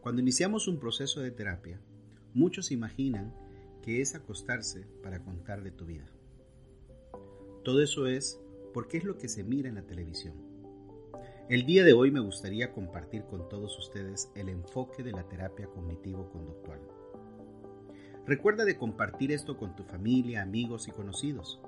Cuando iniciamos un proceso de terapia, muchos imaginan que es acostarse para contar de tu vida. Todo eso es porque es lo que se mira en la televisión. El día de hoy me gustaría compartir con todos ustedes el enfoque de la terapia cognitivo-conductual. Recuerda de compartir esto con tu familia, amigos y conocidos.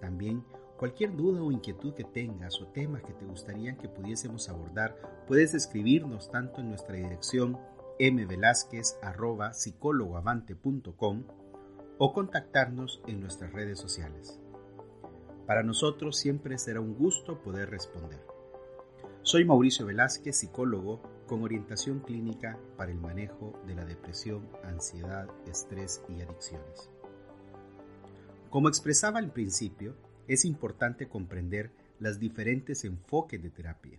También cualquier duda o inquietud que tengas o temas que te gustaría que pudiésemos abordar, puedes escribirnos tanto en nuestra dirección mvelázquez.psicólogoavante.com o contactarnos en nuestras redes sociales. Para nosotros siempre será un gusto poder responder. Soy Mauricio Velázquez, psicólogo con orientación clínica para el manejo de la depresión, ansiedad, estrés y adicciones. Como expresaba al principio, es importante comprender las diferentes enfoques de terapia.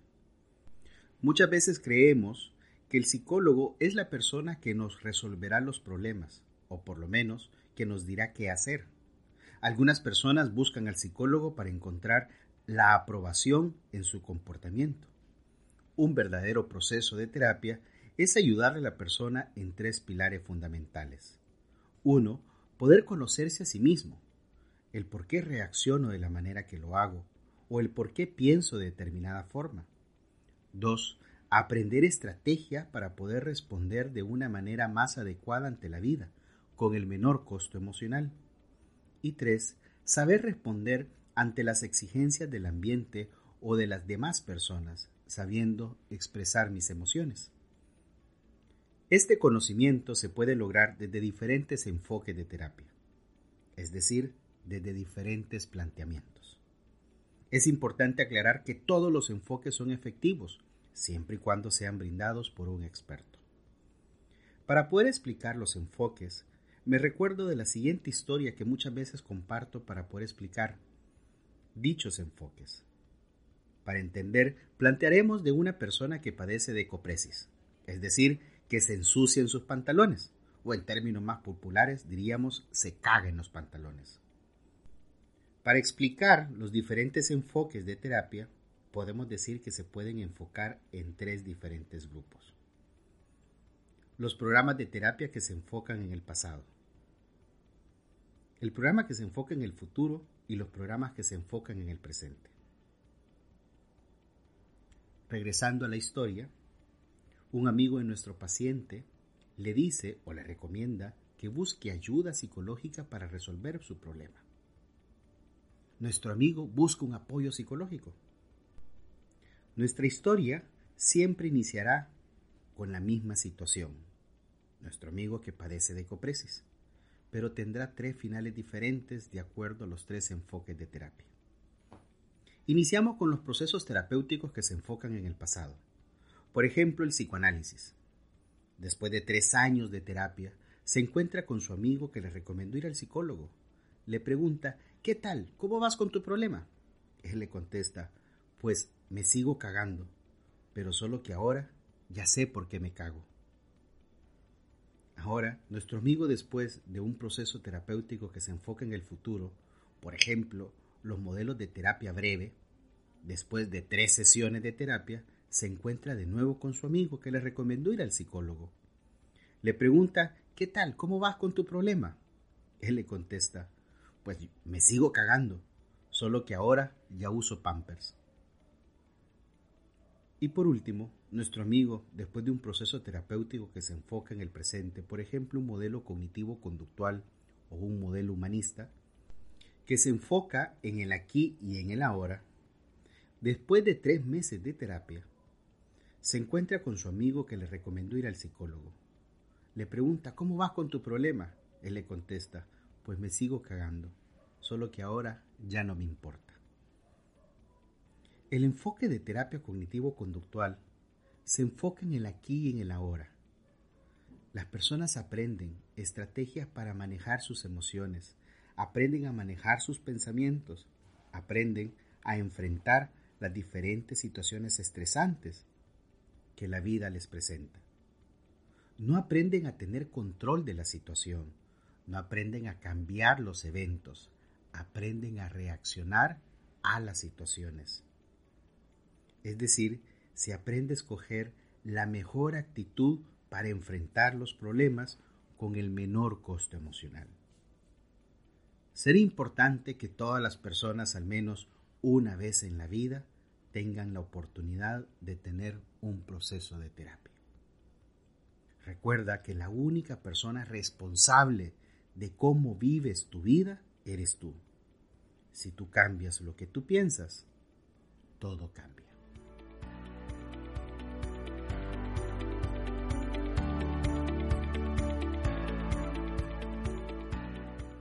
Muchas veces creemos que el psicólogo es la persona que nos resolverá los problemas, o por lo menos que nos dirá qué hacer. Algunas personas buscan al psicólogo para encontrar la aprobación en su comportamiento. Un verdadero proceso de terapia es ayudarle a la persona en tres pilares fundamentales. Uno, poder conocerse a sí mismo, el por qué reacciono de la manera que lo hago o el por qué pienso de determinada forma. Dos, aprender estrategia para poder responder de una manera más adecuada ante la vida, con el menor costo emocional. Y tres, saber responder ante las exigencias del ambiente o de las demás personas, sabiendo expresar mis emociones. Este conocimiento se puede lograr desde diferentes enfoques de terapia, es decir, desde diferentes planteamientos. Es importante aclarar que todos los enfoques son efectivos, siempre y cuando sean brindados por un experto. Para poder explicar los enfoques, me recuerdo de la siguiente historia que muchas veces comparto para poder explicar dichos enfoques. Para entender, plantearemos de una persona que padece de copresis, es decir, que se ensucia en sus pantalones, o en términos más populares diríamos se caga en los pantalones. Para explicar los diferentes enfoques de terapia, podemos decir que se pueden enfocar en tres diferentes grupos. Los programas de terapia que se enfocan en el pasado. El programa que se enfoca en el futuro y los programas que se enfocan en el presente. Regresando a la historia, un amigo de nuestro paciente le dice o le recomienda que busque ayuda psicológica para resolver su problema. Nuestro amigo busca un apoyo psicológico nuestra historia siempre iniciará con la misma situación. Nuestro amigo que padece de copresis, pero tendrá tres finales diferentes de acuerdo a los tres enfoques de terapia. Iniciamos con los procesos terapéuticos que se enfocan en el pasado. Por ejemplo, el psicoanálisis. Después de tres años de terapia, se encuentra con su amigo que le recomendó ir al psicólogo. Le pregunta, ¿qué tal? ¿Cómo vas con tu problema? Él le contesta, pues me sigo cagando, pero solo que ahora ya sé por qué me cago. Ahora, nuestro amigo después de un proceso terapéutico que se enfoca en el futuro, por ejemplo, los modelos de terapia breve, después de tres sesiones de terapia, se encuentra de nuevo con su amigo que le recomendó ir al psicólogo. Le pregunta, ¿qué tal? ¿Cómo vas con tu problema? Él le contesta, pues me sigo cagando, solo que ahora ya uso pampers. Y por último, nuestro amigo, después de un proceso terapéutico que se enfoca en el presente, por ejemplo, un modelo cognitivo-conductual o un modelo humanista, que se enfoca en el aquí y en el ahora, Después de tres meses de terapia, se encuentra con su amigo que le recomendó ir al psicólogo. Le pregunta, ¿cómo vas con tu problema? Él le contesta, pues me sigo cagando, solo que ahora ya no me importa. El enfoque de terapia cognitivo-conductual se enfoca en el aquí y en el ahora. Las personas aprenden estrategias para manejar sus emociones, aprenden a manejar sus pensamientos, aprenden a enfrentar las diferentes situaciones estresantes que la vida les presenta. No aprenden a tener control de la situación, no aprenden a cambiar los eventos, aprenden a reaccionar a las situaciones. Es decir, se aprende a escoger la mejor actitud para enfrentar los problemas con el menor costo emocional. Sería importante que todas las personas al menos una vez en la vida tengan la oportunidad de tener un proceso de terapia. Recuerda que la única persona responsable de cómo vives tu vida eres tú. Si tú cambias lo que tú piensas, todo cambia.